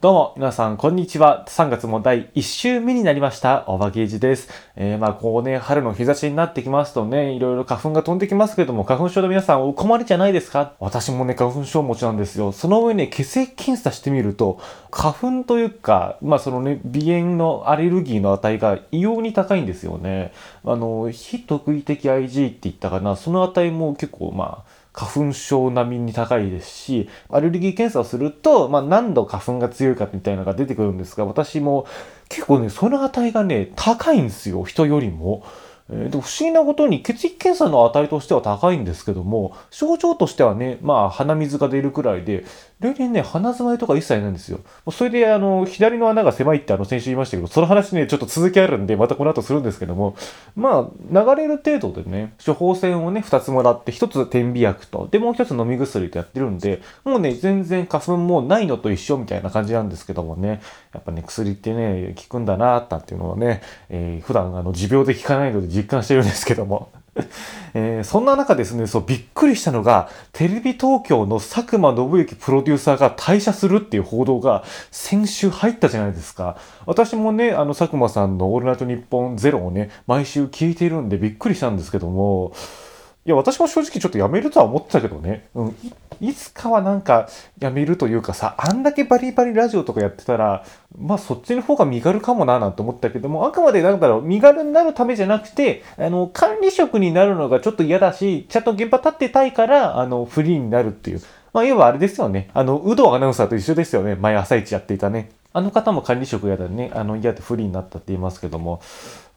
どうも、皆さん、こんにちは。3月も第1週目になりました。おばけいじです。えー、まあ、こうね、春の日差しになってきますとね、いろいろ花粉が飛んできますけども、花粉症の皆さん、お困りじゃないですか？私もね、花粉症持ちなんですよ。その上ね、血液検査してみると、花粉というか、まあ、そのね、鼻炎のアレルギーの値が異様に高いんですよね。あの、非特異的 IG って言ったかな、その値も結構、まあ、花粉症並みに高いですし、アレルギー検査をすると、まあ、何度花粉が強いかみたいなのが出てくるんですが、私も結構ね、その値がね、高いんですよ、人よりも。え、で不思議なことに血液検査の値としては高いんですけども、症状としてはね、まあ鼻水が出るくらいで、例年ね、鼻詰まりとか一切ないんですよ。それで、あの、左の穴が狭いってあの、先週言いましたけど、その話ね、ちょっと続きあるんで、またこの後するんですけども、まあ、流れる程度でね、処方箋をね、2つもらって、1つ点鼻薬と、で、もう1つ飲み薬とやってるんで、もうね、全然花粉もないのと一緒みたいな感じなんですけどもね、やっぱね、薬ってね、効くんだなーっていうのはね、えー、普段あの、持病で効かないので実感してるんですけども、えー、そんな中ですね、そう、びっくりしたのが、テレビ東京の佐久間信之プロデューサーが退社するっていう報道が先週入ったじゃないですか。私もね、あの佐久間さんのオールナイトニッポンゼロをね、毎週聞いているんでびっくりしたんですけども、いや、私も正直ちょっとやめるとは思ってたけどね。うん。いつかはなんかやめるというかさ、あんだけバリバリラジオとかやってたら、まあそっちの方が身軽かもななんて思ったけども、あくまでなんだろう、身軽になるためじゃなくて、あの、管理職になるのがちょっと嫌だし、ちゃんと現場立ってたいから、あの、フリーになるっていう。まあ、いわばあれですよね。あの、有働アナウンサーと一緒ですよね。前朝一やっていたね。あの方も管理職嫌だね、あの嫌で不利になったって言いますけども、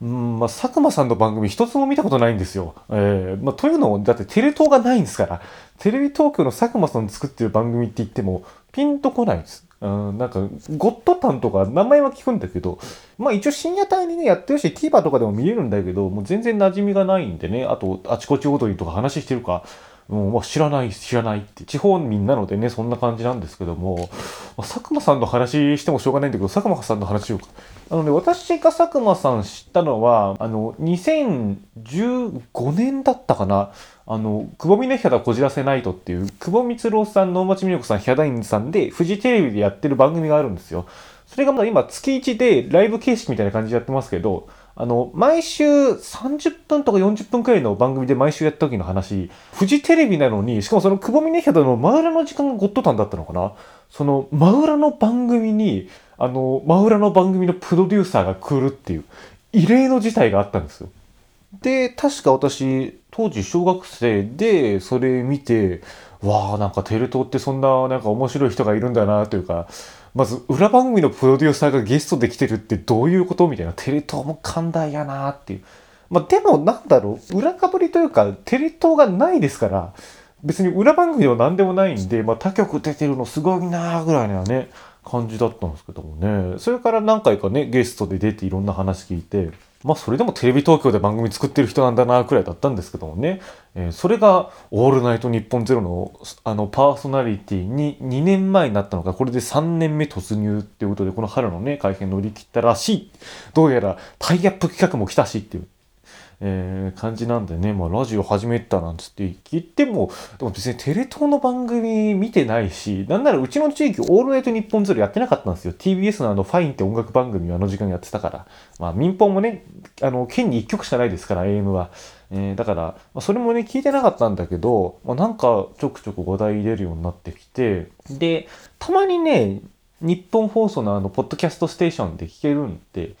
うん、まあ、佐久間さんの番組一つも見たことないんですよ。えー、まあ、というのも、だってテレ東がないんですから、テレビ東京の佐久間さん作ってる番組って言っても、ピンとこないんです。うん、なんか、ゴッドタンとか名前は聞くんだけど、まあ一応深夜帯にね、やってるし、TVer とかでも見れるんだけど、もう全然馴染みがないんでね、あと、あちこち踊りとか話してるか、もうまあ、知らない、知らないって、地方民なのでね、そんな感じなんですけども、まあ、佐久間さんの話してもしょうがないんだけど、佐久間さんの話を、あのね、私が佐久間さん知ったのは、あの、2015年だったかな、あの、久保峰ヒャダこじらせないとっていう、久保光郎さん、能町美代子さん、ヒャダインさんで、フジテレビでやってる番組があるんですよ。それがまだ今、月1でライブ形式みたいな感じでやってますけど、あの、毎週30分とか40分くらいの番組で毎週やった時の話、フジテレビなのに、しかもその久保峰ヒャダの真裏の時間がゴッドタンだったのかなその真裏の番組に、あの、真裏の番組のプロデューサーが来るっていう、異例の事態があったんですよ。で、確か私、当時小学生でそれ見て、わあ、なんかテレ東ってそんななんか面白い人がいるんだなというか、まず裏番組のプロデューサーがゲストで来てるってどういうことみたいな。テレ東も寛大やなっていう。まあでもなんだろう、裏かぶりというか、テレ東がないですから、別に裏番組では何でもないんで、まあ他局出てるのすごいなぐらいにはね、感じだったんですけどもね。それから何回かね、ゲストで出ていろんな話聞いて、まあそれでもテレビ東京で番組作ってる人なんだなくらいだったんですけどもね、えー、それが「オールナイトニッポンゼロのあのパーソナリティに2年前になったのがこれで3年目突入っていうことでこの春のね会見乗り切ったらしい。どうやらタイアップ企画も来たしっていう。えー、感じなんでね、まあ、ラジオ始めたなんつって言っても、でも別にテレ東の番組見てないし、なんならうちの地域オールナイトニッポンゼロやってなかったんですよ。TBS のあのファインって音楽番組をあの時間やってたから。まあ民放もね、あの、県に1曲しかないですから、AM は。えー、だから、まあ、それもね、聞いてなかったんだけど、まあ、なんかちょくちょく話題出るようになってきて、で、たまにね、日本放送のあの、ポッドキャストステーションで聞けるんで、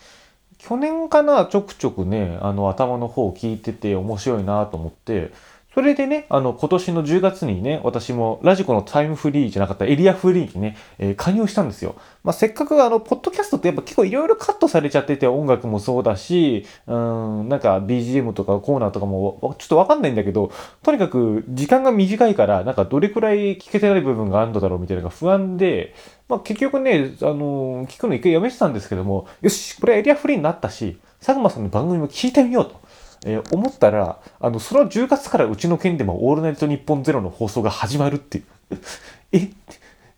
去年かな、ちょくちょくね、あの、頭の方を聞いてて面白いなと思って、それでね、あの、今年の10月にね、私もラジコのタイムフリーじゃなかったエリアフリーにね、えー、加入したんですよ。まあ、せっかくあの、ポッドキャストってやっぱ結構いろいろカットされちゃってて、音楽もそうだし、うん、なんか BGM とかコーナーとかもちょっとわかんないんだけど、とにかく時間が短いから、なんかどれくらい聞けてない部分があるのだろうみたいなのが不安で、まあ、結局ね、あの、聞くの一回やめてたんですけども、よし、これエリアフリーになったし、佐久間さんの番組も聞いてみようと。えー、思ったら、あの、その10月からうちの県でもオールナイトニッポンゼロの放送が始まるっていう。え、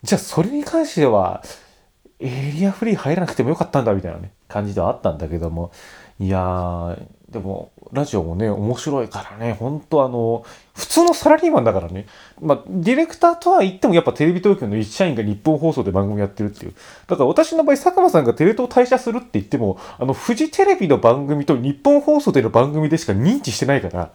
じゃあそれに関しては、エリアフリー入らなくてもよかったんだみたいなね、感じではあったんだけども、いやー、でも、ラジオもね、面白いからね、本当あの、普通のサラリーマンだからね、まあ、ディレクターとは言ってもやっぱテレビ東京の一社員が日本放送で番組やってるっていう。だから私の場合、佐久間さんがテレ東退社するって言っても、あの、フジテレビの番組と日本放送での番組でしか認知してないから、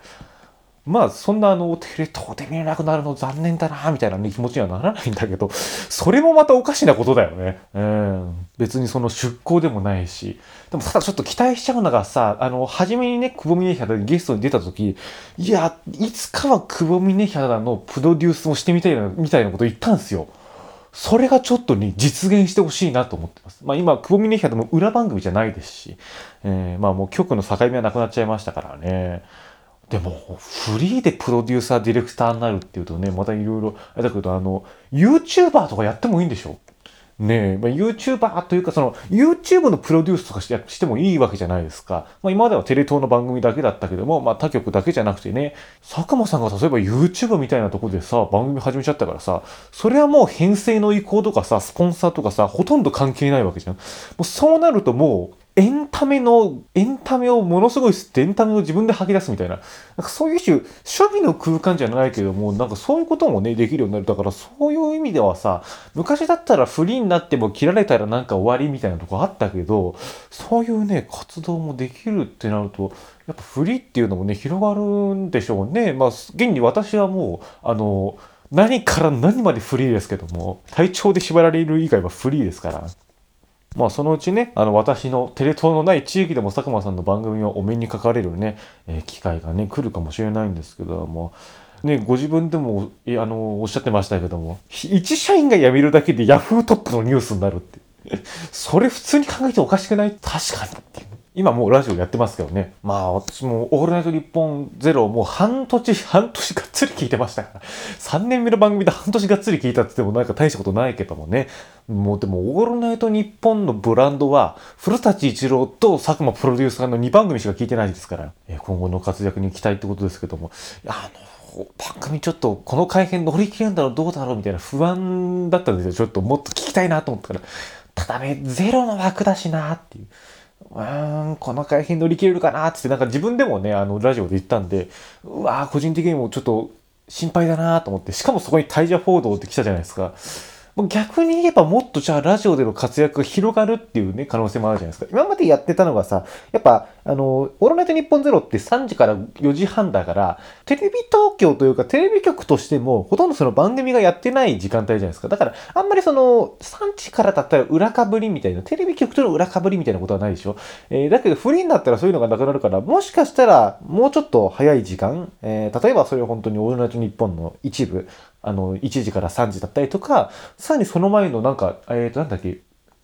まあそんなあのテレ東で見れなくなるの残念だなみたいな、ね、気持ちにはならないんだけどそれもまたおかしなことだよね。うん。別にその出向でもないし。でもただちょっと期待しちゃうのがさ、あの、初めにね、久保峰ヒャダゲストに出た時、いや、いつかは久保峰ヒャダのプロデュースをしてみたいな、みたいなこと言ったんですよ。それがちょっとね、実現してほしいなと思ってます。まあ今、久保峰ヒャダも裏番組じゃないですし、えー、まあもう局の境目はなくなっちゃいましたからね。でも、フリーでプロデューサー、ディレクターになるっていうとね、またいろいろ、あれだけど、あの、YouTuber とかやってもいいんでしょ？ねえ、まあ、YouTuber というか、その、YouTube のプロデュースとかしてしてもいいわけじゃないですか。まあ、今まではテレ東の番組だけだったけども、まあ、他局だけじゃなくてね、佐久間さんが例えば YouTube みたいなとこでさ、番組始めちゃったからさ、それはもう編成の意向とかさ、スポンサーとかさ、ほとんど関係ないわけじゃん。もうそうなるともう、エンタメの、エンタメをものすごい吸ってエンタメを自分で吐き出すみたいな、なんかそういう種、趣味の空間じゃないけども、なんかそういうこともね、できるようになる。だからそういう意味ではさ、昔だったらフリーになっても切られたらなんか終わりみたいなとこあったけど、そういうね、活動もできるってなると、やっぱフリーっていうのもね、広がるんでしょうね。まあ、現に私はもう、あの、何から何までフリーですけども、体調で縛られる以外はフリーですから。まあそのうちね、あの私のテレ東のない地域でも佐久間さんの番組をお目にかかれるね、えー、機会がね、来るかもしれないんですけども、ね、ご自分でも、あの、おっしゃってましたけども、一社員が辞めるだけでヤフートップのニュースになるって。それ普通に考えておかしくない？確かにっていう。今もうラジオやってますけどね。まあ私もオールナイト日本ゼロもう半年、半年がっつり聞いてましたから。3年目の番組で半年がっつり聞いたって言ってもなんか大したことないけどもね。もうでもオールナイト日本のブランドは古舘一郎と佐久間プロデューサーの2番組しか聞いてないですから。今後の活躍に期待ってことですけども。あの、番組ちょっとこの改変乗り切れるんだろうどうだろうみたいな不安だったんですよ。ちょっともっと聞きたいなと思ったから。ただね、ゼロの枠だしなっていう。うーん、この改変乗り切れるかなってなんか自分でもね、あの、ラジオで言ったんで、うわー、個人的にもちょっと心配だなと思って、しかもそこにタイジャフォードって来たじゃないですか。逆に言えばもっとじゃあラジオでの活躍が広がるっていうね、可能性もあるじゃないですか。今までやってたのがさ、やっぱ、あの、オールナイトニッポンゼロって3時から4時半だから、テレビ東京というかテレビ局としても、ほとんどその番組がやってない時間帯じゃないですか。だから、あんまりその、3時からだったら裏かぶりみたいな、テレビ局との裏かぶりみたいなことはないでしょ。えー、だけど、フリーになったらそういうのがなくなるから、もしかしたら、もうちょっと早い時間、えー、例えばそれを本当にオールナイトニッポンの一部、あの、1時から3時だったりとか、さらにその前のなんか、えっ、ー、と、なんだっけ、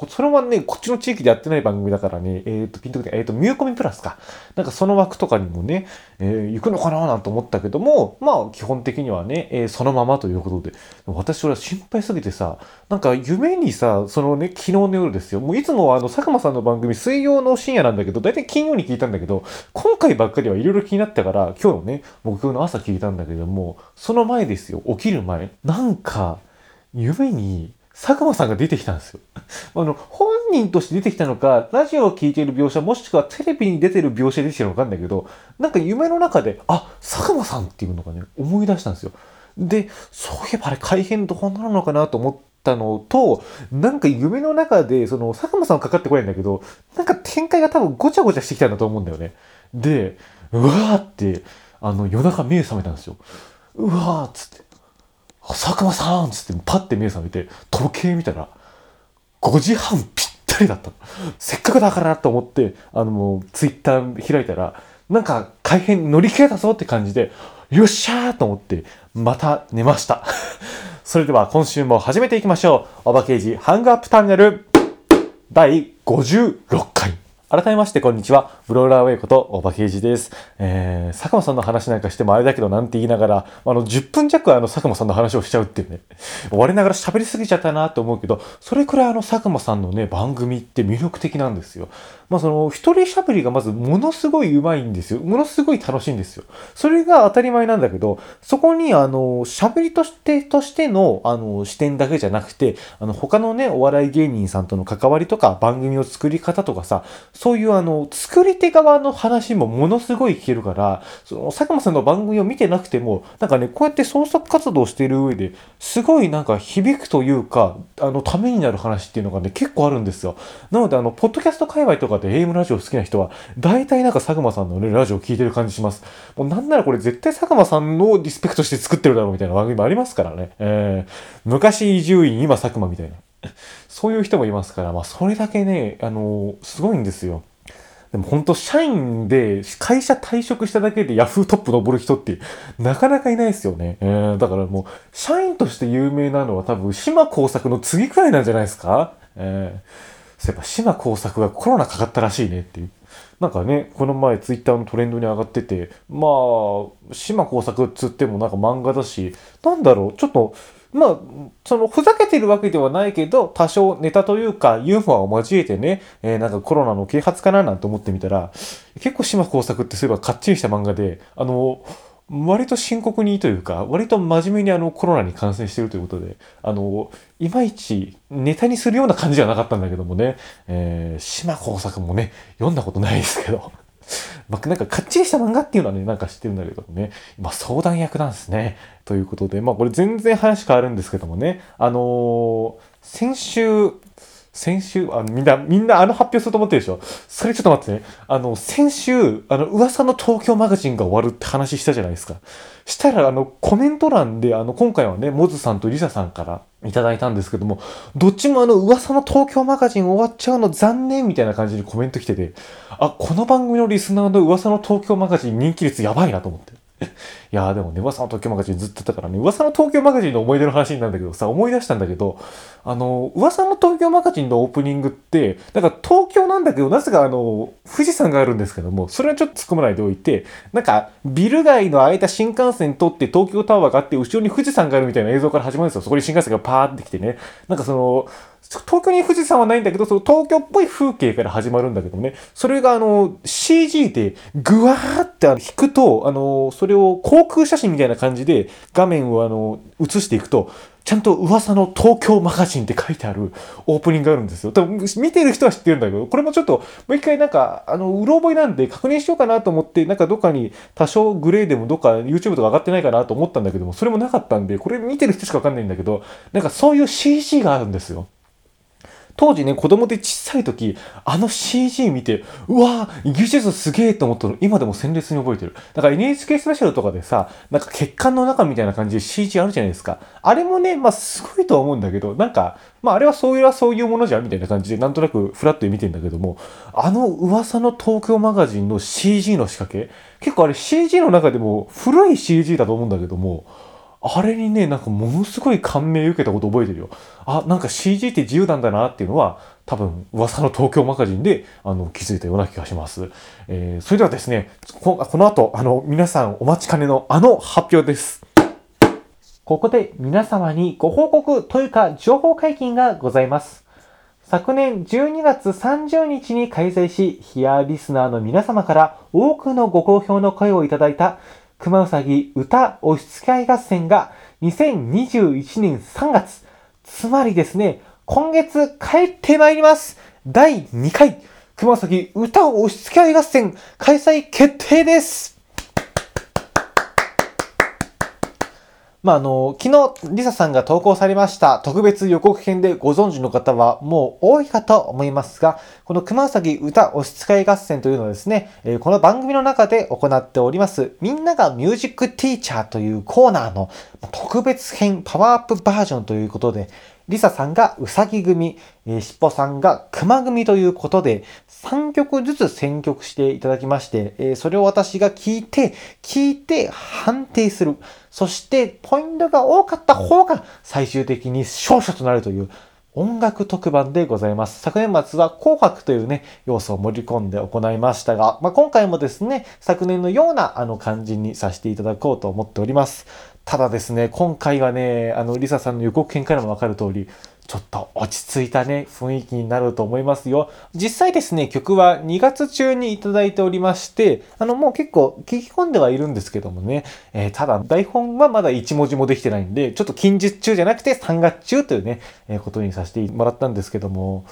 それはね、こっちの地域でやってない番組だからね、えっ、ー、と、ピンとくえっ、ー、と、ミューコミプラスか。なんかその枠とかにもね、えー、行くのかななんて思ったけども、まあ、基本的にはね、えー、そのままということで、私俺は心配すぎてさ、なんか夢にさ、そのね、昨日の夜ですよ。もういつもあの、佐久間さんの番組、水曜の深夜なんだけど、だいたい金曜に聞いたんだけど、今回ばっかりはいろいろ気になったから、今日のね、木曜の朝聞いたんだけども、その前ですよ、起きる前。なんか、夢に、佐久間さんが出てきたんですよ。あの、本人として出てきたのか、ラジオを聴いている描写、もしくはテレビに出てる描写で出てきたのかわかんないけど、なんか夢の中で、あ、佐久間さんっていうのがね、思い出したんですよ。で、そういえばあれ改変どうなるのかなと思ったのと、なんか夢の中で、その、佐久間さんはかかってこないんだけど、なんか展開が多分ごちゃごちゃしてきたんだと思うんだよね。で、うわーって、あの、夜中目覚めたんですよ。うわーっつって。佐久間さんっつってパッて目覚めて、時計見たら、5時半ぴったりだった。せっかくだからと思って、あのもう、ツイッター開いたら、なんか改変乗り切れたぞって感じで、よっしゃーと思って、また寝ました。それでは今週も始めていきましょう。おばけいじハングアップターミナル第56回。改めまして、こんにちは。ブローラーウェイこと、おばけいじです。えー、佐久間さんの話なんかしてもあれだけどなんて言いながら、あの、10分弱あの、佐久間さんの話をしちゃうっていうね。我ながら喋りすぎちゃったなと思うけど、それくらいあの、佐久間さんのね、番組って魅力的なんですよ。まあ、その、一人喋りがまずものすごい上手いんですよ。ものすごい楽しいんですよ。それが当たり前なんだけど、そこに、あの、喋りとして、としての、あの、視点だけじゃなくて、あの、他のね、お笑い芸人さんとの関わりとか、番組の作り方とかさ、そういうあの、作り手側の話もものすごい聞けるから、その、佐久間さんの番組を見てなくても、なんかね、こうやって創作活動している上で、すごいなんか響くというか、あの、ためになる話っていうのがね、結構あるんですよ。なので、あの、ポッドキャスト界隈とかで AM ラジオ好きな人は、大体なんか佐久間さんのね、ラジオ聞いてる感じします。もうなんならこれ絶対佐久間さんのリスペクトして作ってるだろうみたいな番組もありますからね。えー、昔伊集院、今佐久間みたいな。そういう人もいますから、まあ、それだけね、あのー、すごいんですよ。でも本当、社員で会社退職しただけでヤフートップ登る人ってなかなかいないですよね。えー、だからもう、社員として有名なのは多分、島工作の次くらいなんじゃないですか？えー、そういえば島工作がコロナかかったらしいねっていう。なんかね、この前ツイッターのトレンドに上がってて、まあ、島工作っつってもなんか漫画だし、なんだろう、ちょっと、まあ、その、ふざけてるわけではないけど、多少ネタというか、ユーモアを交えてね、えー、なんかコロナの啓発かななんて思ってみたら、結構島工作ってそういえばかっちりした漫画で、あの、割と深刻にというか、割と真面目にあのコロナに感染してるということで、あの、いまいちネタにするような感じじゃなかったんだけどもね、えー、島工作もね、読んだことないですけど。ま、なんかかっちりした漫画っていうのはね、なんか知ってるんだけどね、まあ、相談役なんですね。ということで、まあ、これ全然話変わるんですけどもね、あのー、先週、先週、あ、みんな、みんなあの発表すると思ってるでしょ？それちょっと待ってね。あの、先週、あの、噂の東京マガジンが終わるって話したじゃないですか。したら、あの、コメント欄で、あの、今回はね、モズさんとリサさんからいただいたんですけども、どっちもあの、噂の東京マガジン終わっちゃうの残念みたいな感じにコメント来てて、あ、この番組のリスナーの噂の東京マガジン人気率やばいなと思って。いやーでもね、噂の東京マガジンずっと言ったからね、噂の東京マガジンの思い出の話なんだけどさ、思い出したんだけど、あの、噂の東京マガジンのオープニングって、なんか東京なんだけど、なぜかあの、富士山があるんですけども、それはちょっと突っ込まないでおいて、なんか、ビル街の間新幹線通って東京タワーがあって、後ろに富士山があるみたいな映像から始まるんですよ。そこに新幹線がパーって来てね。なんかその、東京に富士山はないんだけど、その東京っぽい風景から始まるんだけどね、それがあの、CG でぐわーって引くと、あの、それを航空写真みたいな感じで画面をあの、映していくと、ちゃんと噂の東京マガジンって書いてあるオープニングがあるんですよ。多分見てる人は知ってるんだけど、これもちょっともう一回なんか、あの、うろ覚えなんで確認しようかなと思って、なんかどっかに多少グレーでもどっか YouTube とか上がってないかなと思ったんだけども、それもなかったんで、これ見てる人しかわかんないんだけど、なんかそういう CG があるんですよ。当時ね、子供で小さい時、あの CG 見て、うわぁ、技術すげえと思ったの、今でも鮮烈に覚えてる。だから NHK スペシャルとかでさ、なんか血管の中みたいな感じで CG あるじゃないですか。あれもね、まあすごいとは思うんだけど、なんか、まああれはそういうはそういうものじゃんみたいな感じで、なんとなくフラットで見てんだけども、あの噂の東京マガジンの CG の仕掛け、結構あれ CG の中でも古い CG だと思うんだけども、あれにね、なんかものすごい感銘受けたこと覚えてるよ。あ、なんか CG って自由なんだなっていうのは、多分、噂の東京マガジンで、あの、気づいたような気がします。えー、それではですね、ここの後、あの、皆さんお待ちかねのあの発表です。ここで皆様にご報告というか、情報解禁がございます。昨年12月30日に開催し、ヒアリスナーの皆様から多くのご好評の声をいただいた熊うさぎ歌押し付け合い合戦が2021年3月、つまりですね、今月帰ってまいります。第2回、熊うさぎ歌押し付け合い合戦開催決定ですまあ、あの、昨日、リサさんが投稿されました特別予告編でご存知の方はもう多いかと思いますが、この熊崎歌押し使い合戦というのはですね、えこの番組の中で行っております、みんながミュージックティーチャーというコーナーの特別編パワーアップバージョンということで、リサさんがうさぎ組、えー、しっぽさんが熊組ということで、3曲ずつ選曲していただきまして、えー、それを私が聞いて、聞いて判定する。そして、ポイントが多かった方が最終的に勝者となるという、音楽特番でございます。昨年末は紅白というね、要素を盛り込んで行いましたが、まあ、今回もですね、昨年のようなあの感じにさせていただこうと思っております。ただですね、今回はね、あの、リサさんの予告編からもわかる通り、ちょっと落ち着いたね、雰囲気になると思いますよ。実際ですね、曲は2月中にいただいておりまして、あの、もう結構聞き込んではいるんですけどもね、えー、ただ台本はまだ1文字もできてないんで、ちょっと近日中じゃなくて3月中というね、えー、ことにさせてもらったんですけども、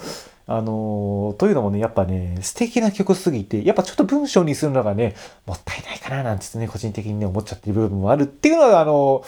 あの、というのもね、やっぱね、素敵な曲すぎて、やっぱちょっと文章にするのがね、もったいないかななんてね、個人的にね、思っちゃってる部分もあるっていうのが、あの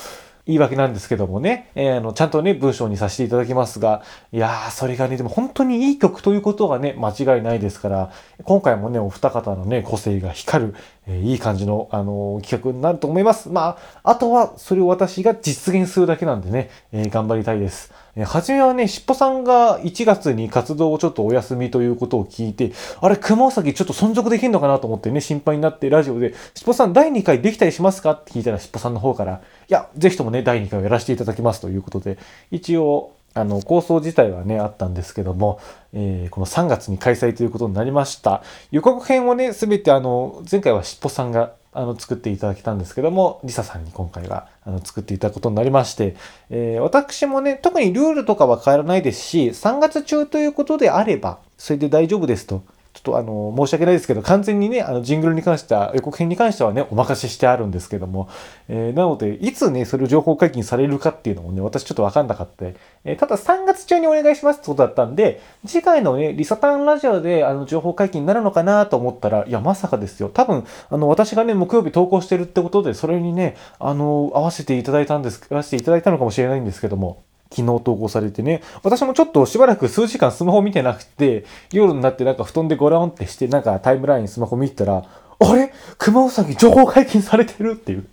言い訳なんですけどもね、えー、あの、ちゃんとね、文章にさせていただきますが、いやー、それがね、でも本当にいい曲ということがね、間違いないですから、今回もね、お二方のね、個性が光る、え、いい感じの、あの、企画になると思います。まあ、あとは、それを私が実現するだけなんでね、えー、頑張りたいです。えー、初めはね、しっぽさんが1月に活動をちょっとお休みということを聞いて、あれ、熊崎ちょっと存続できんのかなと思ってね、心配になってラジオで、しっぽさん第2回できたりしますか？って聞いたらしっぽさんの方から、いや、ぜひともね、第2回をやらせていただきますということで、一応、あの、構想自体はね、あったんですけども、えー、この3月に開催ということになりました。予告編をね、全てあの、前回はしっぽさんがあの作っていただけたんですけども、リサさんに今回はあの作っていただくことになりまして、えー、私もね、特にルールとかは変わらないですし、3月中ということであれば、それで大丈夫ですとちょっとあの、申し訳ないですけど、完全にね、あの、ジングルに関しては、予告編に関してはね、お任せしてあるんですけども、えー、なので、いつね、それを情報解禁されるかっていうのもね、私ちょっとわかんなかった。えー、ただ3月中にお願いしますってことだったんで、次回のね、リサタンラジオで、あの、情報解禁になるのかなと思ったら、いや、まさかですよ。多分、あの、私がね、木曜日投稿してるってことで、それにね、あの、合わせていただいたんです、合わせていただいたのかもしれないんですけども、昨日投稿されてね、私もちょっとしばらく数時間スマホ見てなくて、夜になってなんか布団でゴランってして、なんかタイムラインスマホ見てたら、あれ？熊尾崎情報解禁されてるっていう。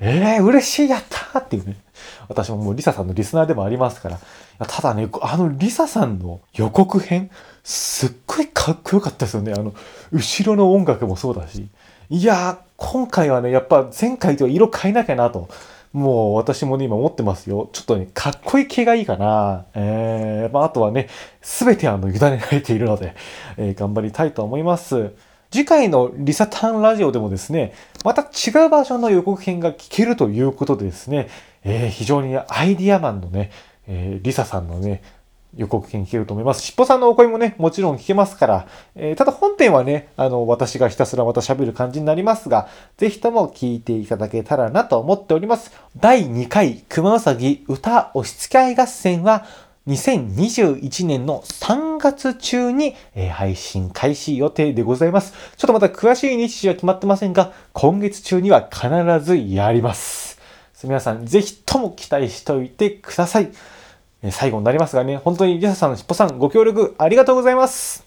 え えー、嬉しい、やったーっていうね。私ももうリサさんのリスナーでもありますから。ただね、あのリサさんの予告編、すっごいかっこよかったですよね。あの、後ろの音楽もそうだし。いやー、今回はね、やっぱ前回とは色変えなきゃなと。もう私もね、今持ってますよ。ちょっとね、かっこいい系がいいかな。えー、まあ、あとはね、すべてあの、委ねられているので、えー、頑張りたいと思います。次回のリサタンラジオでもですね、また違うバージョンの予告編が聞けるということでですね、えー、非常にアイディアマンのね、えー、リサさんのね、予告編聞けると思います。しっぽさんのお声もね、もちろん聞けますから、えー、ただ本編はね、あの、私がひたすらまた喋る感じになりますが、ぜひとも聞いていただけたらなと思っております。第2回熊うさぎ歌押し付け合い合戦は、2021年の3月中に、えー、配信開始予定でございます。ちょっとまた詳しい日時は決まってませんが、今月中には必ずやります。皆さん、ぜひとも期待しておいてください。最後になりますがね、本当にリサさん、しっぽさん、ご協力ありがとうございます。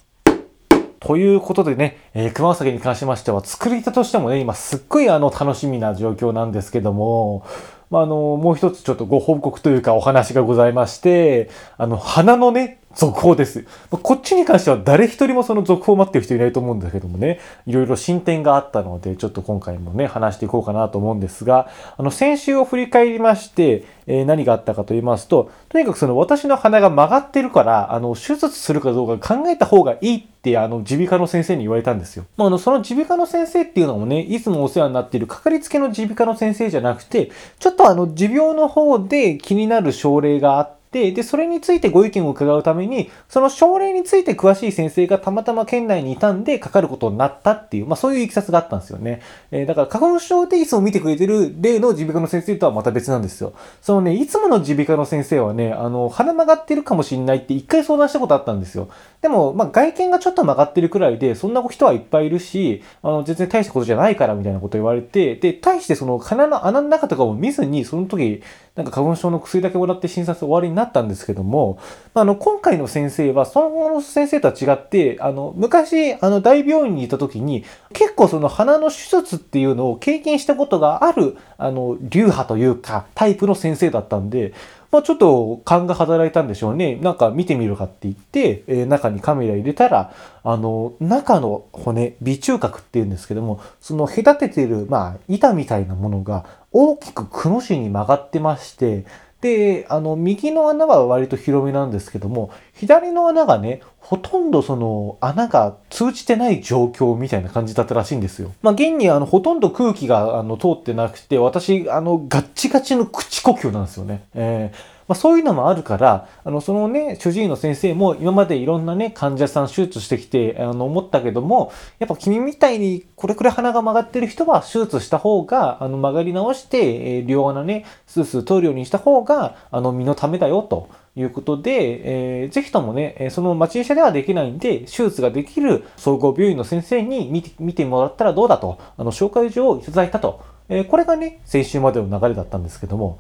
ということでね、えー、熊崎に関しましては、作り手としてもね、今すっごいあの楽しみな状況なんですけども、まあ、あの、もう一つちょっとご報告というかお話がございまして、あの、花のね、続報です。こっちに関しては誰一人もその続報を待ってる人いないと思うんだけどもね、いろいろ進展があったので、ちょっと今回もね、話していこうかなと思うんですが、あの、先週を振り返りまして、えー、何があったかと言いますと、とにかくその私の鼻が曲がってるから、あの、手術するかどうか考えた方がいいって、あの、耳鼻科の先生に言われたんですよ。まあ、あの、その耳鼻科の先生っていうのもね、いつもお世話になっているかかりつけの耳鼻科の先生じゃなくて、ちょっとあの、持病の方で気になる症例があって、で、で、それについてご意見を伺うために、その症例について詳しい先生がたまたま県内にいたんでかかることになったっていう、まあそういういきさつがあったんですよね。えー、だから花粉症でいつも見てくれてる例の耳鼻科の先生とはまた別なんですよ。そのね、いつもの耳鼻科の先生はね、あの、鼻曲がってるかもしんないって一回相談したことあったんですよ。でも、まあ外見がちょっと曲がってるくらいで、そんな人はいっぱいいるし、あの、全然大したことじゃないからみたいなこと言われて、で、対してその鼻の穴の中とかを見ずに、その時、なんか花粉症の薬だけもらって診察終わりになったんですけども、まあの、今回の先生は、その後の先生とは違って、あの、昔、あの、大病院にいた時に、結構その鼻の手術っていうのを経験したことがある、あの、流派というか、タイプの先生だったんで、まあ、ちょっと勘が働いたんでしょうね。なんか見てみるかって言って、えー、中にカメラ入れたら、あの、中の骨、微中隔っていうんですけども、その隔ててる、まあ、板みたいなものが大きくくの字に曲がってまして、で、あの、右の穴は割と広めなんですけども、左の穴がね、ほとんどその穴が通じてない状況みたいな感じだったらしいんですよ。まあ、現にあの、ほとんど空気があの通ってなくて、私、あの、ガッチガチの口呼吸なんですよね。えーまあ、そういうのもあるから、あの、そのね、主治医の先生も今までいろんなね、患者さん手術してきて、あの、思ったけども、やっぱ君みたいにこれくらい鼻が曲がってる人は手術した方が、あの、曲がり直して、えー、両穴ね、スースー通るようにした方が、あの、身のためだよと。いうことで、えー、ぜひともね、その町医者ではできないんで、手術ができる総合病院の先生に見て見てもらったらどうだと、あの、紹介状をいただいたと。えー、これがね、先週までの流れだったんですけども、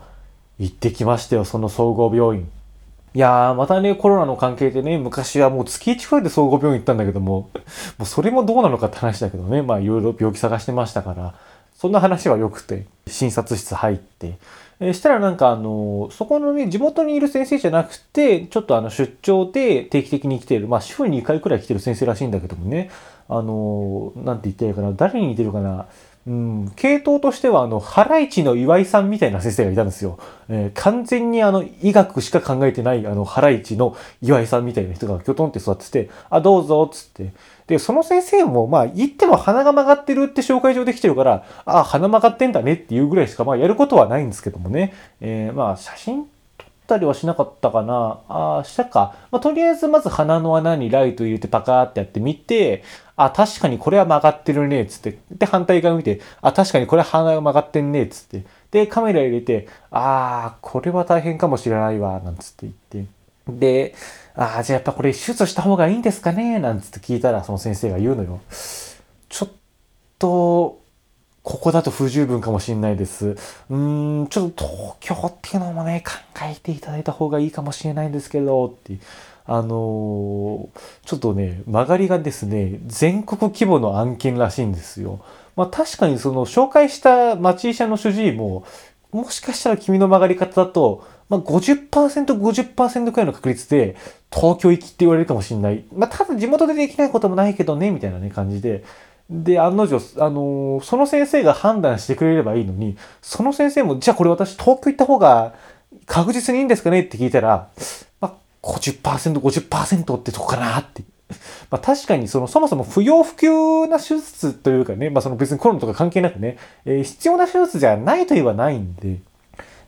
行ってきましたよ、その総合病院。いやー、またね、コロナの関係でね、昔はもう月1くらいで総合病院行ったんだけども、もうそれもどうなのかって話だけどね、まあいろいろ病気探してましたから、そんな話は良くて、診察室入って、え、したらなんかあの、そこのね、地元にいる先生じゃなくて、ちょっとあの出張で定期的に来てる、まあ週に2回くらい来てる先生らしいんだけどもね、あのー、なんて言っていいかな、誰に似てるかな、うん、系統としては、あの、ハライチの岩井さんみたいな先生がいたんですよ。えー、完全にあの、医学しか考えてない、あの、ハライチの岩井さんみたいな人がきょとんって座ってて、あ、どうぞ、つって。で、その先生も、まあ、言っても鼻が曲がってるって紹介状できてるから、あ、鼻曲がってんだねっていうぐらいしか、まあ、やることはないんですけどもね。えー、まあ、写真たりはしなかったかな。あ、したか。まあ、とりあえずまず鼻の穴にライト入れてパカーってやってみて、あ、確かにこれは曲がってるね、つって。で、反対側見て、あ、確かにこれは鼻が曲がってんね、つって。で、カメラ入れて、あー、これは大変かもしれないわ、なんつって言って。で、あー、じゃあやっぱこれ手術した方がいいんですかねなんつって聞いたら、その先生が言うのよ。ちょっと、ここだと不十分かもしれないです。うーん、ちょっと東京っていうのもね、考えていただいた方がいいかもしれないんですけど、って。あのー、ちょっとね、曲がりがですね、全国規模の案件らしいんですよ。まあ確かにその紹介した町医者の主治医も、もしかしたら君の曲がり方だと、まあ50%、50%くらいの確率で東京行きって言われるかもしれない。まあただ地元でできないこともないけどね、みたいなね感じで。で、案の定、あのー、その先生が判断してくれればいいのに、その先生も、じゃあこれ私東京行った方が確実にいいんですかねって聞いたら、まあ50%、50%ってとこかなって。まあ確かにそのそもそも不要不急な手術というかね、まあその別にコロナとか関係なくね、えー、必要な手術じゃないといえばないんで、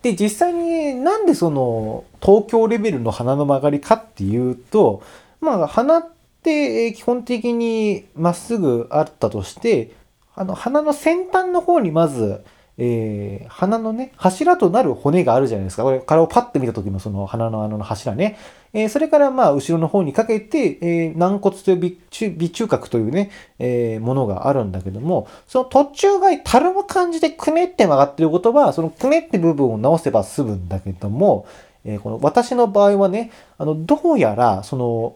で、実際になんでその東京レベルの鼻の曲がりかっていうと、まあ鼻って基本的にまっすぐあったとして、あの鼻の先端の方にまずえー、鼻のね、柱となる骨があるじゃないですか。これ、殻をパッて見た時のその鼻の穴の柱ね。えー、それからまあ、後ろの方にかけて、えー、軟骨という微中微中核というね、え、ものがあるんだけども、その途中がたるむ感じでくねって曲がってることは、そのくねって部分を直せば済むんだけども、え、この私の場合はね、あの、どうやら、その、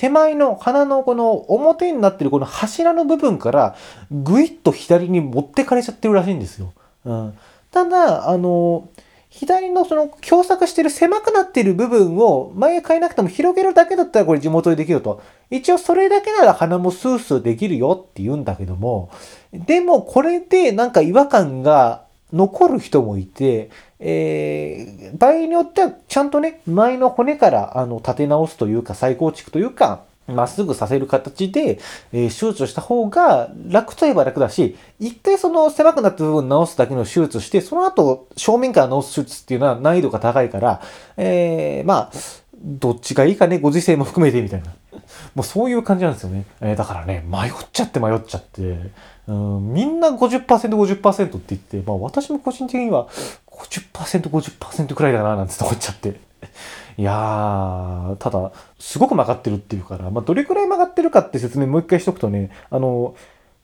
手前の鼻のこの表になってるこの柱の部分からぐいっと左に持ってかれちゃってるらしいんですよ。うん、ただ、あの、左のその狭窄してる狭くなってる部分を前変えなくても広げるだけだったらこれ地元でできると。一応それだけなら鼻もスースーできるよって言うんだけども、でもこれでなんか違和感が残る人もいて、えー、場合によってはちゃんとね、前の骨からあの立て直すというか再構築というか、まっすぐさせる形で、えー、手術をした方が楽といえば楽だし、一回その狭くなった部分直すだけの手術して、その後正面から直す手術っていうのは難易度が高いから、えー、まあ、どっちがいいかね、ご時世も含めてみたいな。もうそういう感じなんですよね。えー、だからね、迷っちゃって迷っちゃって、うん、みんな50%、50%って言って、まあ私も個人的には50%、50%くらいだななんて思っちゃって。いやー、ただ、すごく曲がってるっていうから、まあ、どれくらい曲がってるかって説明もう一回しとくとね、あの、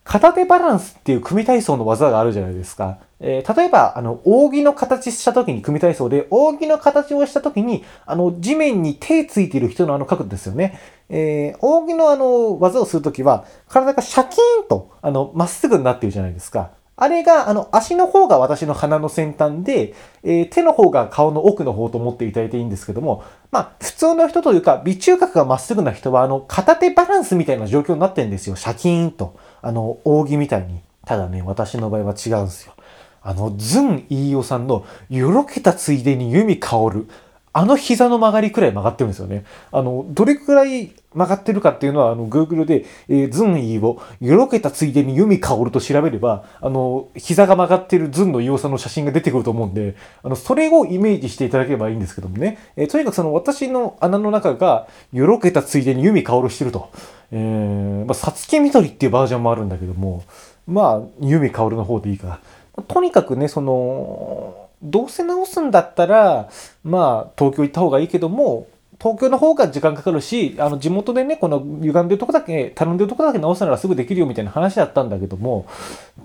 片手バランスっていう組体操の技があるじゃないですか。えー、例えば、あの、扇の形した時に組体操で、扇の形をした時に、あの、地面に手ついている人のあの角度ですよね。えー、扇のあの、技をするときは、体がシャキーンと、あの、まっすぐになってるじゃないですか。あれが、あの、足の方が私の鼻の先端で、えー、手の方が顔の奥の方と思っていただいていいんですけども、まあ、普通の人というか、微中核がまっすぐな人は、あの、片手バランスみたいな状況になってるんですよ。シャキーンと。あの、扇みたいに。ただね、私の場合は違うんですよ。あの、ズン飯尾さんの、よろけたついでに弓香る。あの膝の曲がりくらい曲がってるんですよね。あの、どれくらい曲がってるかっていうのは、あの、Google で、えー、ズンイーを、よろけたついでに弓香ると調べれば、あの、膝が曲がってるズンの飯尾さんの写真が出てくると思うんで、あの、それをイメージしていただければいいんですけどもね。えー、とにかくその私の穴の中が、よろけたついでに弓香るしてると。えー、まあ、さつきみどりっていうバージョンもあるんだけども、まあ、弓香るの方でいいか。とにかくね、その、どうせ直すんだったら、まあ、東京行った方がいいけども、東京の方が時間かかるし、あの、地元でね、この歪んでるとこだけ、頼んでるとこだけ直すならすぐできるよみたいな話だったんだけども、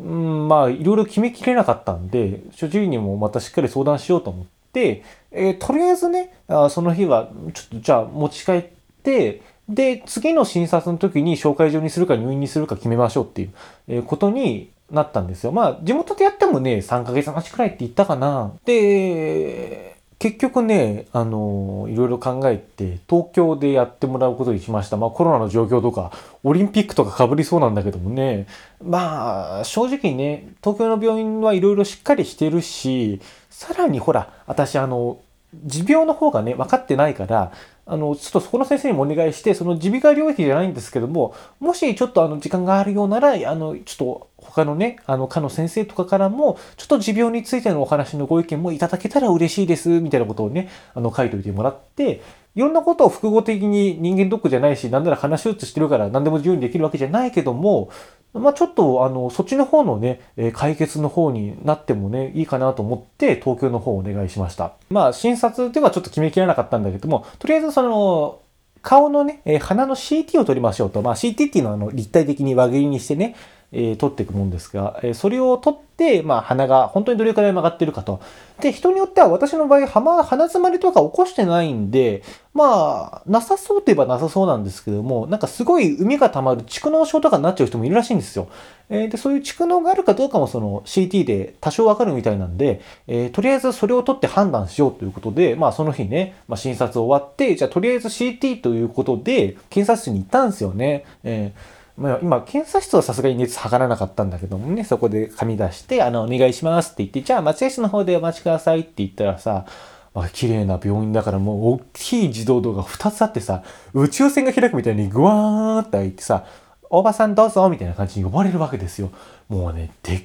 うん、まあ、いろいろ決めきれなかったんで、所持にもまたしっかり相談しようと思って、えー、とりあえずね、あその日は、ちょっとじゃあ持ち帰って、で、次の診察の時に紹介状にするか入院にするか決めましょうっていう、ことになったんですよ。まあ、地元でやってもね、3ヶ月待ちくらいって言ったかな。で、結局ね、あの、いろいろ考えて、東京でやってもらうことにしました。まあ、コロナの状況とか、オリンピックとか被りそうなんだけどもね、まあ、正直ね、東京の病院はいろいろしっかりしてるし、さらにほら、私、あの、持病の方がね、分かってないから、あの、ちょっとそこの先生にもお願いして、その耳鼻科領域じゃないんですけども、もしちょっとあの、時間があるようなら、あの、ちょっと他のね、あの、科の先生とかからも、ちょっと持病についてのお話のご意見もいただけたら嬉しいです、みたいなことをね、あの、書いといてもらって、いろんなことを複合的に人間ドックじゃないし、なんなら話手術してるから何でも自由にできるわけじゃないけども、まあ、ちょっと、あの、そっちの方のね、え解決の方になってもね、いいかなと思って、東京の方をお願いしました。まあ、診察ではちょっと決めきれなかったんだけども、とりあえずその、顔のね、え鼻の CT を取りましょうと。まあ、CT っていうのはあの立体的に輪切りにしてね、えー、取っていくもんですが、えー、それを取って、まあ、鼻が本当にどれくらい曲がってるかと。で、人によっては私の場合、鼻、鼻詰まりとか起こしてないんで、まあ、なさそうといえばなさそうなんですけども、なんかすごい海が溜まる蓄膿症とかになっちゃう人もいるらしいんですよ。えー、で、そういう蓄膿があるかどうかもその CT で多少わかるみたいなんで、えー、とりあえずそれを取って判断しようということで、まあその日ね、まあ診察終わって、じゃあとりあえず CT ということで、検査室に行ったんですよね。えーまあ、今、検査室はさすがに熱測らなかったんだけどもね、そこで紙出して、あの、お願いしますって言って、じゃあ、待合室の方でお待ちくださいって言ったらさ、まあ、綺麗な病院だからもう大きい自動ドアが2つあってさ、宇宙船が開くみたいにグワーって開いてさ、おばさんどうぞみたいな感じに呼ばれるわけですよ。もうね、でっ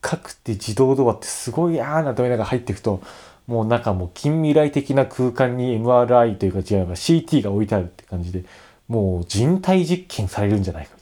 かくて自動ドアってすごいあーなと思いながら入っていくと、もう中も近未来的な空間に MRI というか違えば CT が置いてあるって感じで、もう人体実験されるんじゃないか。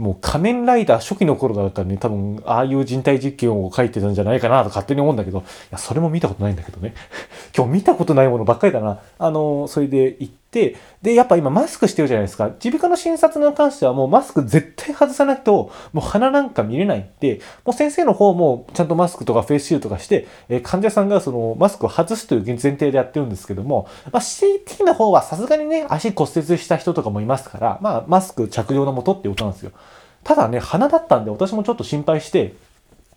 もう仮面ライダー初期の頃だからね、多分ああいう人体実験を書いてたんじゃないかなと勝手に思うんだけど、いや、それも見たことないんだけどね。今日見たことないものばっかりだな。あの、それで行って、で、やっぱ今マスクしてるじゃないですか。耳鼻科の診察に関してはもうマスク絶対外さないと、もう鼻なんか見れないんで、もう先生の方もちゃんとマスクとかフェイスシールとかして、え、患者さんがそのマスクを外すという前提でやってるんですけども、まあ、CT の方はさすがにね、足骨折した人とかもいますから、まあ、マスク着用のもとっていうことなんですよ。ただね、鼻だったんで私もちょっと心配して、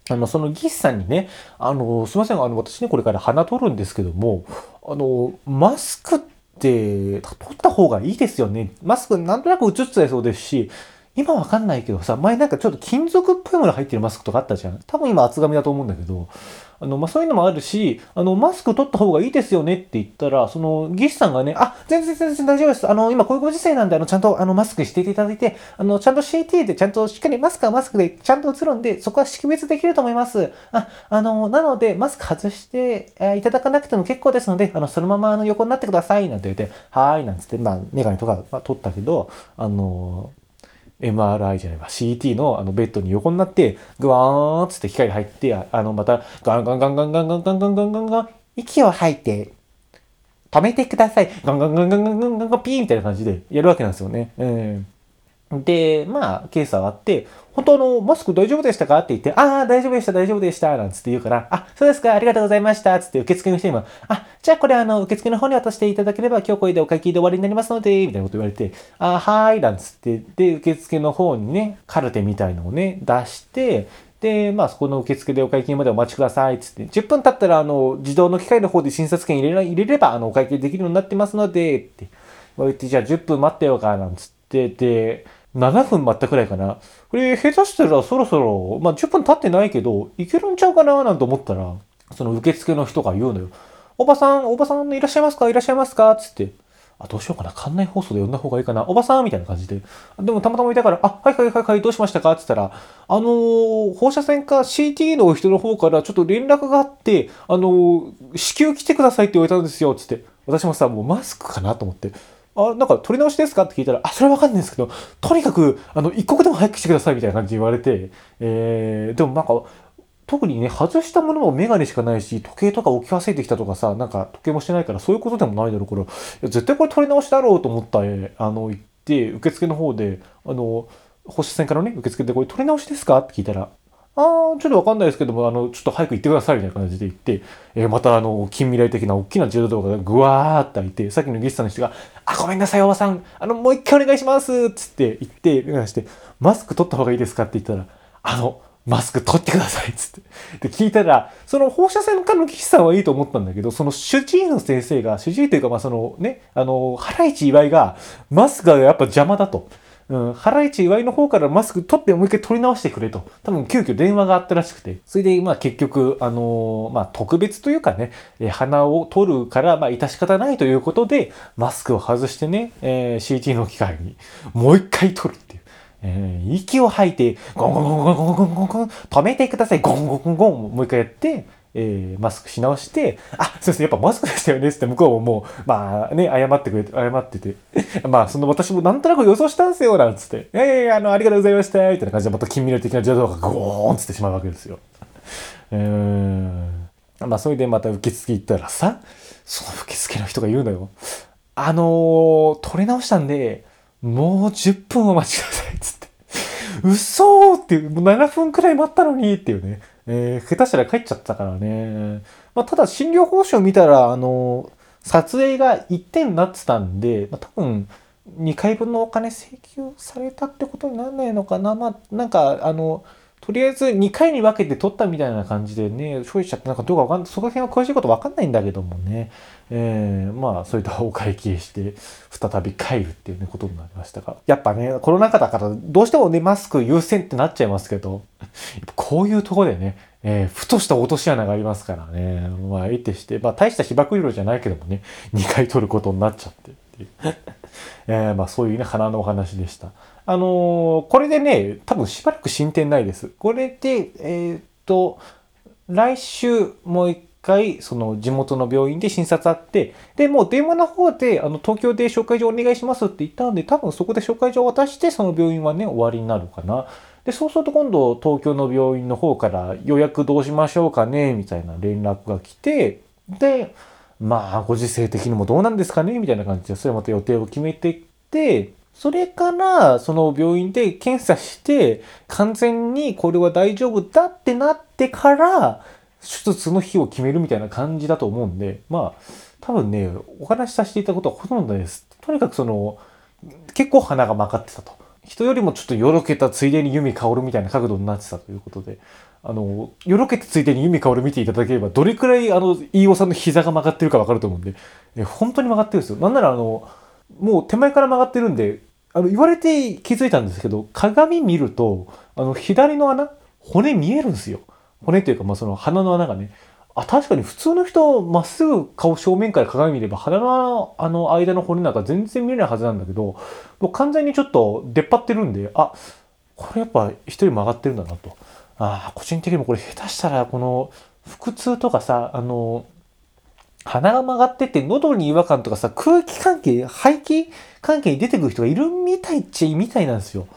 あの、その技師さんにね、あの、すいません、あの、私ね、これから鼻取るんですけども、あの、マスクって、取った方がいいですよね。マスクなんとなく映っちゃいそうですし、今わかんないけどさ、前なんかちょっと金属っぽいもの入ってるマスクとかあったじゃん。多分今厚紙だと思うんだけど、あの、まあ、そういうのもあるし、あの、マスク取った方がいいですよねって言ったら、その、技師さんがね、あ、全然全然大丈夫です。あの、今こういうご時世なんで、あの、ちゃんと、あの、マスクしていただいて、あの、ちゃんと CT でちゃんとしっかりマスクはマスクでちゃんと映るんで、そこは識別できると思います。あ、あの、なので、マスク外して、えー、いただかなくても結構ですので、あの、そのまま、あの、横になってください、なんて言って、はーい、なんつって、まあ、メガネとか、まあ、取ったけど、あの MRI じゃないか CT のあのベッドに横になってグワーンつって光入ってあのまたガンガンガンガンガンガンガンガンガンガンガン息を吐いて止めてくださいガンガンガンガンガンガンガンガンピーみたいな感じでやるわけなんですよね。うんで、まあ、ケース上がって、本当の、マスク大丈夫でしたか？って言って、ああ、大丈夫でした、大丈夫でした、なんつって言うから、あ、そうですか、ありがとうございました、つって受付の人にも、あ、じゃあこれあの、受付の方に渡していただければ、今日これでお会計で終わりになりますので、みたいなこと言われて、あ、はーい、なんつって、で、受付の方にね、カルテみたいのをね、出して、で、まあ、そこの受付でお会計までお待ちください、つって、10分経ったら、あの、自動の機械の方で診察券入れ入れれば、あの、お会計できるようになってますので、って言われて、じゃあ10分待ってようか、なんつって、で、7分待ったくらいかな。これ、下手したらそろそろ、まあ、10分経ってないけど、いけるんちゃうかななんて思ったら、その受付の人が言うのよ。おばさん、おばさんいらっしゃいますか？いらっしゃいますか？つって。あ、どうしようかな。館内放送で呼んだ方がいいかな。おばさん？みたいな感じで。でもたまたまいたから、あ、はいはいはいはい、どうしましたか？って言ったら、あのー、放射線科 CT の人の方からちょっと連絡があって、あのー、至急来てくださいって言われたんですよ。つって。私もさ、もうマスクかなと思って。あ、なんか取り直しですか？って聞いたら、あ、それはわかんないんですけど、とにかく、あの、一刻でも早くしてくださいみたいな感じで言われて、えー、でもなんか、特にね、外したものもメガネしかないし、時計とか置き忘れてきたとかさ、なんか時計もしてないから、そういうことでもないだろうから、絶対これ取り直しだろうと思ったあの、行って、受付の方で、あの、保守線からね、受付でこれ取り直しですか？って聞いたら、あー、ちょっとわかんないですけども、あの、ちょっと早く行ってくださいみたいな感じで言って、えー、またあの、近未来的な大きな自動動画がぐわーって開いて、さっきのゲストの人が、あ、ごめんなさい、おばさん、あの、もう一回お願いしますつって言って、お願いして、マスク取った方がいいですか？って言ったら、あの、マスク取ってくださいっつって。で、聞いたら、その放射線科の技師さんはいいと思ったんだけど、その主治医の先生が、主治医というか、まあそのね、あの、ハライチ岩井が、マスクがやっぱ邪魔だと。うん、ハライチ岩井の方からマスク取ってもう一回取り直してくれと、多分急遽電話があったらしくて、それで、まあ結局、あのー、まあ特別というかね、え鼻を取るから、まあ致し方ないということで、マスクを外してね、えー、CT の機会にもう一回取るっていう。えー、息を吐いて、ゴンゴンゴンゴンゴンゴンゴン、止めてください、ゴンゴンゴンゴン、もう一回やって、えー、マスクし直して、あ、そうですね、やっぱマスクでしたよねって向こうももう、まあね、謝ってくれて、謝ってて、まあその私もなんとなく予想したんですよ、なんつって、えー、あの、ありがとうございました、みたいな感じでまた近未来的な自動がゴーンつってしまうわけですよ。うーん。まあそれでまた受付行ったらさ、その受付の人が言うのよ。あのー、取り直したんで、もう10分お待ちください、嘘っていう、もう7分くらい待ったのにっていうね。えー、下手したら帰っちゃったからね。まあ、ただ診療報酬を見たら、あの、撮影が1点になってたんで、まあ、多分、2回分のお金請求されたってことにならないのかな。まあ、なんか、あの、とりあえず2回に分けて取ったみたいな感じでね、消費者ってなんかどうかわかんない、そこら辺は詳しいことわかんないんだけどもね、えー、まあそういったお会計して再び帰るっていうね、ことになりましたが。やっぱね、コロナ禍だからどうしてもね、マスク優先ってなっちゃいますけど、こういうとこでね、えー、ふとした落とし穴がありますからね、まあ、得てして、まあ大した被爆医療じゃないけどもね、2回取ることになっちゃってっていう。えー、まあそういうね、花のお話でした。あのー、これでね、多分しばらく進展ないです。これで、えー、っと、来週もう一回、その地元の病院で診察あって、で、もう電話の方で、あの、東京で紹介状お願いしますって言ったんで、多分そこで紹介状を渡して、その病院はね、終わりになるかな。で、そうすると今度、東京の病院の方から予約どうしましょうかね、みたいな連絡が来て、で、まあ、ご時世的にもどうなんですかね、みたいな感じで、それまた予定を決めていって、それから、その病院で検査して、完全にこれは大丈夫だってなってから、手術の日を決めるみたいな感じだと思うんで、まあ、多分ね、お話しさせていたことはほとんどです。とにかくその、結構鼻が曲がってたと。人よりもちょっとよろけたついでに弓香るみたいな角度になってたということで、あの、よろけてついでに弓香る見ていただければ、どれくらいあの、飯尾さんの膝が曲がってるかわかると思うんで、え本当に曲がってるんですよ。なんならあの、もう手前から曲がってるんで、あの、言われて気づいたんですけど、鏡見ると、あの、左の穴、骨見えるんですよ。骨というか、まあ、その鼻の穴がね。あ、確かに普通の人、まっすぐ顔正面から鏡見れば、鼻のあの間の骨なんか全然見えないはずなんだけど、もう完全にちょっと出っ張ってるんで、あ、これやっぱ一人曲がってるんだなと。あ個人的にもこれ下手したら、この、腹痛とかさ、あの、鼻が曲がってて喉に違和感とかさ、空気関係、排気関係に出てくる人がいるみたいっちゃいいみたいなんですよ。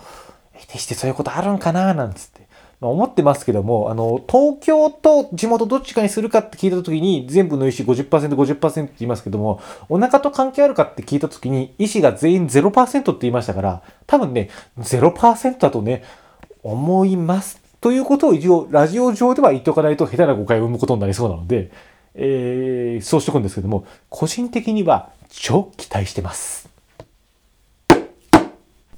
え、てしてそういうことあるんかななんつって。まあ、思ってますけども、あの、東京と地元どっちかにするかって聞いたときに、全部の医師50%、50%って言いますけども、お腹と関係あるかって聞いたときに、医師が全員0%って言いましたから、多分ね、0%だとね、思います。ということを一応、ラジオ上では言っておかないと下手な誤解を生むことになりそうなので、えー、そうしておくんですけども、個人的には超期待してます。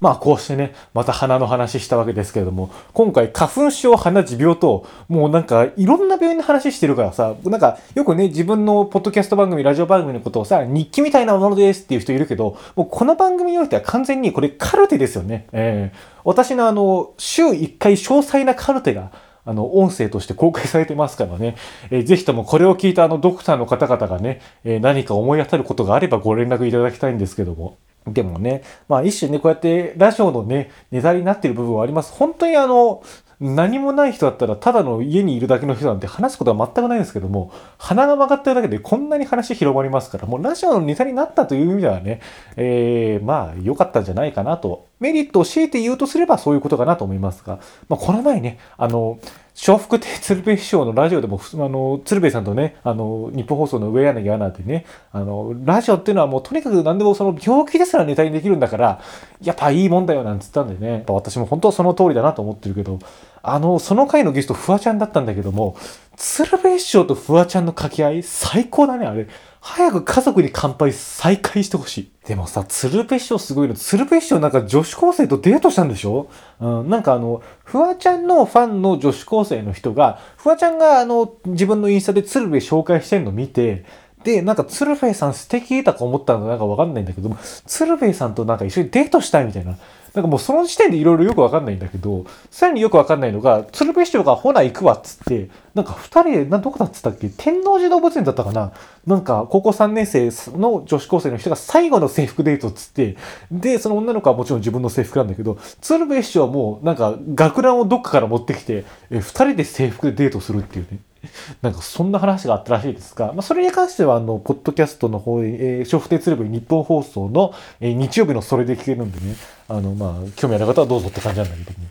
まあこうしてね、また鼻の話したわけですけれども、今回花粉症、鼻持病と、もうなんかいろんな病院の話してるからさ、なんかよくね、自分のポッドキャスト番組、ラジオ番組のことをさ、日記みたいなものですっていう人いるけど、もうこの番組においては完全にこれカルテですよね。えー、私のあの、週1回詳細なカルテが、あの、音声として公開されてますからね、えー、ぜひともこれを聞いたあの、ドクターの方々がね、えー、何か思い当たることがあればご連絡いただきたいんですけども。でもね、まあ一種ね、こうやってラジオのね、ネタになってる部分はあります。本当にあの、何もない人だったら、ただの家にいるだけの人なんて話すことは全くないんですけども、鼻が曲がってるだけでこんなに話広まりますから、もうラジオのネタになったという意味ではね、えー、まあ良かったんじゃないかなと。メリットを強いて言うとすればそういうことかなと思いますが、まあ、この前ね、あの、笑福亭鶴瓶師匠のラジオでも、あの、鶴瓶さんとね、あの、日本放送の上柳アナでね、あの、ラジオっていうのはもうとにかく何でもその病気ですらネタにできるんだから、やっぱいいもんだよなんつったんでね、私も本当はその通りだなと思ってるけど、あの、その回のゲスト、フワちゃんだったんだけども、鶴瓶師匠とフワちゃんの掛け合い、最高だね、あれ。早く家族に乾杯再開してほしい。でもさ、鶴瓶師匠すごいの。鶴瓶師匠なんか女子高生とデートしたんでしょ？うん、なんかあの、フワちゃんのファンの女子高生の人が、フワちゃんがあの、自分のインスタで鶴瓶紹介してんの見て、で、なんか鶴瓶さん素敵だと思ったのなんかわかんないんだけども、鶴瓶さんとなんか一緒にデートしたいみたいな。なんかもうその時点でいろいろよくわかんないんだけど、さらによくわかんないのが、鶴瓶師匠がほな行くわっつって、なんか二人で、な、どこだっつったっけ？天王寺動物園だったかな？なんか高校3年生の女子高生の人が最後の制服デートっつって、で、その女の子はもちろん自分の制服なんだけど、鶴瓶師匠はもうなんか学ランをどっかから持ってきて、え二人で制服でデートするっていうね。なんかそんな話があったらしいですが、まあ、それに関しては、あの、ポッドキャストの方で、えー、笑福亭鶴瓶日本放送の、えー、日曜日のそれで聞けるんでね、あの、まあ、興味ある方はどうぞって感じなんだけどね。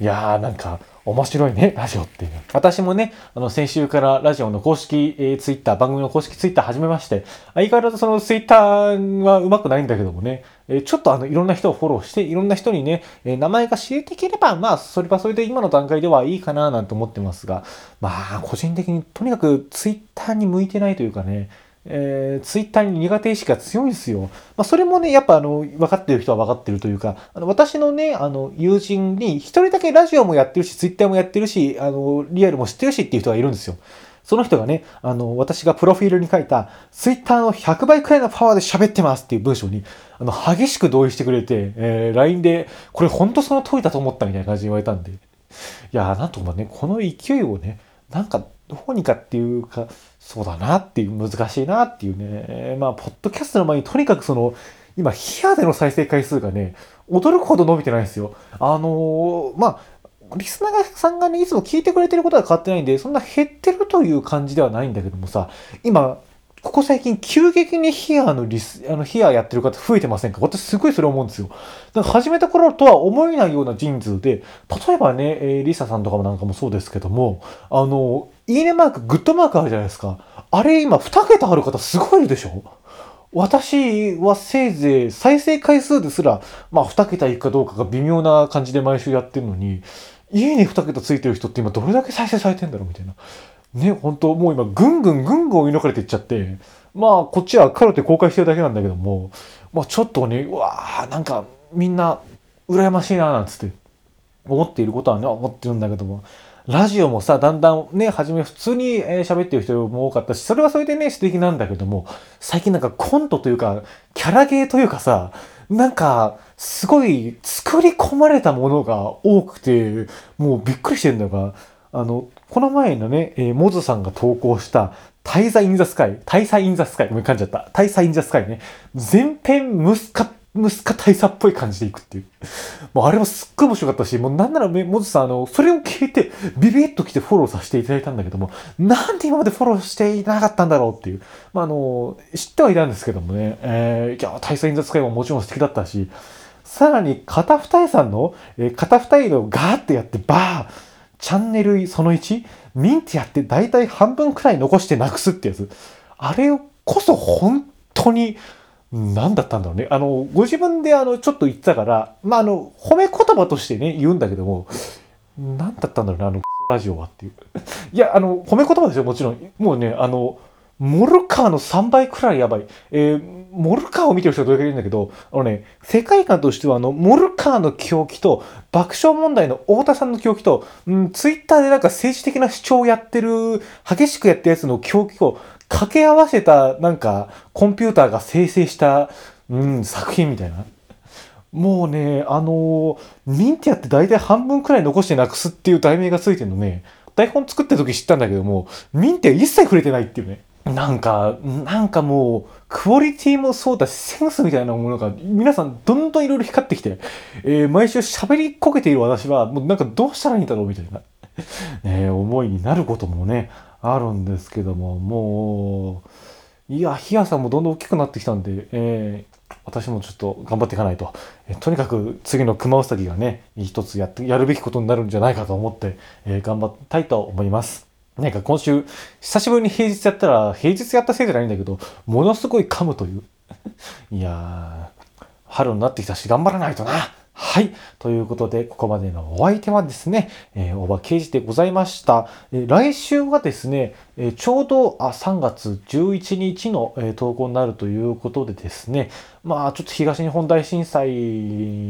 いやー、なんか、面白いね、ラジオっていう。私もね、あの、先週からラジオの公式、えー、ツイッター、番組の公式ツイッター始めまして、相変わらずそのツイッターはうまくないんだけどもね、え、ちょっとあの、いろんな人をフォローして、いろんな人にね、え、名前が知れていければ、まあ、それはそれで今の段階ではいいかななんて思ってますが、まあ、個人的にとにかくツイッターに向いてないというかね、えー、ツイッターに苦手意識が強いんですよ。まあ、それもね、やっぱあの、分かってる人は分かってるというか、あの私のね、あの、友人に一人だけラジオもやってるし、ツイッターもやってるし、あの、リアルも知ってるしっていう人がいるんですよ。その人がね、あの、私がプロフィールに書いた、ツイッターの100倍くらいのパワーで喋ってますっていう文章に、あの、激しく同意してくれて、えー、LINE で、これ本当その通りだと思ったみたいな感じに言われたんで。いやーなんとかね、この勢いをね、なんかどうにかっていうか、そうだなっていう、難しいなっていうね。まあ、ポッドキャストの前にとにかくその、今、ヒアでの再生回数がね、驚くほど伸びてないんですよ。あのー、まあ、リスナーさんがね、いつも聞いてくれてることは変わってないんで、そんな減ってるという感じではないんだけどもさ、今、ここ最近急激にヒアのリス、あの、ヒアやってる方増えてませんか？私すごいそれ思うんですよ。だから始めた頃とは思えないような人数で、例えばね、えー、リサさんとかもなんかもそうですけども、あの、いいねマーク、グッドマークあるじゃないですか。あれ今2桁ある方すごいでしょ？私はせいぜい再生回数ですら、まあ2桁いくかどうかが微妙な感じで毎週やってるのに、家に2桁ついてる人って今どれだけ再生されてんだろうみたいな。ね、本当もう今、ぐんぐんぐんぐん追い抜かれていっちゃって、まあ、こっちはカルテ公開してるだけなんだけども、まあ、ちょっとね、うわー、なんか、みんな、羨ましいな、なんつって、思っていることはね、思ってるんだけども、ラジオもさ、だんだんね、はじめ普通に喋ってる人も多かったし、それはそれでね、素敵なんだけども、最近なんかコントというか、キャラゲーというかさ、なんか、すごい作り込まれたものが多くて、もうびっくりしてるんだが、あの、この前のね、えー、モズさんが投稿した、大佐インザスカイ、大佐インザスカイ、もう噛んじゃった。大佐インザスカイね。全編ムスカ、ムスカ大佐っぽい感じでいくっていう。もうあれもすっごい面白かったし、もうなんならモズさん、あの、それを聞いてビビッと来てフォローさせていただいたんだけども、なんで今までフォローしていなかったんだろうっていう。まあ、あの、知ってはいたんですけどもね、えー、いや、大佐インザスカイももちろん素敵だったし、さらに、片二重さんの、えー、片二重のガーってやって、バーチャンネルその1、ミンティアって大体半分くらい残してなくすってやつ。あれこそ本当に、何だったんだろうね。あの、ご自分であの、ちょっと言ってたから、まあ、あの、褒め言葉としてね、言うんだけども、何だったんだろうね、あの、ラジオはっていう。いや、あの、褒め言葉ですよ、もちろん。もうね、あの、モルカーの3倍くらいやばい。えー、モルカーを見てる人はどれくらいいるんだけど、あのね、世界観としてはあの、モルカーの狂気と、爆笑問題の太田さんの狂気と、うん、ツイッターでなんか政治的な主張をやってる、激しくやったやつの狂気を掛け合わせた、なんか、コンピューターが生成した、うん、作品みたいな。もうね、あのミンティアって大体半分くらい残してなくすっていう題名がついてるのね、台本作った時知ったんだけども、ミンティア一切触れてないっていうね。なんか、なんかもう、クオリティもそうだし、センスみたいなものが、皆さんどんどんいろいろ光ってきて、えー、毎週喋りこけている私は、もうなんかどうしたらいいんだろうみたいな、え、思いになることもね、あるんですけども、もう、いや、ヒアさんもどんどん大きくなってきたんで、えー、私もちょっと頑張っていかないと。えとにかく次の熊うさぎがね、一つやって、やるべきことになるんじゃないかと思って、えー、頑張りたいと思います。なんか今週、久しぶりに平日やったら、平日やったせいじゃないんだけど、ものすごい噛むという。いやー、春になってきたし頑張らないとな。はい。ということで、ここまでのお相手はですね、えー、大場刑事でございました。えー、来週はですね、えー、ちょうどあ3月11日の、えー、投稿になるということでですね、まあちょっと東日本大震災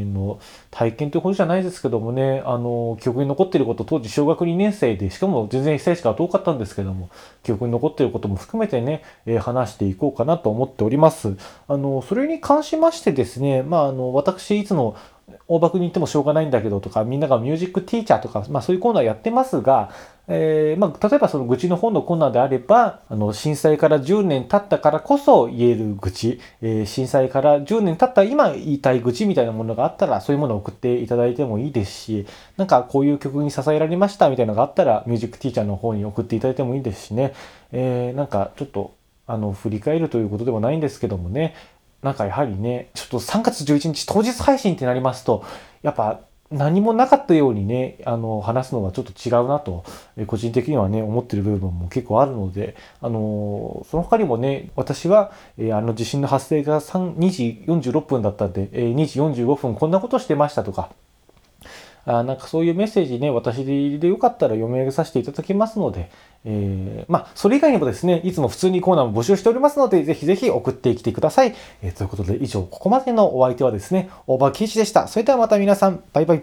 の体験ということじゃないですけどもね、あの、記憶に残っていること、当時小学2年生で、しかも全然被災地から遠かったんですけども、記憶に残っていることも含めてね、えー、話していこうかなと思っております。あの、それに関しましてですね、まああの、私いつも大場に行ってもしょうがないんだけどとか、みんながミュージックティーチャーとか、まあそういうコーナーやってますが、えー、まあ例えばその愚痴の本のコーナーであれば、あの、震災から10年経ったからこそ言える愚痴、えー、震災から10年経った今言いたい愚痴みたいなものがあったら、そういうものを送っていただいてもいいですし、なんかこういう曲に支えられましたみたいなのがあったら、ミュージックティーチャーの方に送っていただいてもいいですしね、えー、なんかちょっと、あの、振り返るということでもないんですけどもね、なんかやはりね、ちょっと3月11日当日配信ってなりますと、やっぱ何もなかったようにね、あの、話すのはちょっと違うなと、え個人的にはね、思ってる部分も結構あるので、あの、その他にもね、私は、えあの地震の発生が3 2時46分だったんで、え2時45分こんなことしてましたとか、あなんかそういうメッセージね、私でよかったら読み上げさせていただきますので、えー、まあ、それ以外にもですね、いつも普通にコーナーも募集しておりますので、ぜひぜひ送ってきてください。えー、ということで、以上、ここまでのお相手はですね、オーバーキーでした。それではまた皆さん、バイバイ。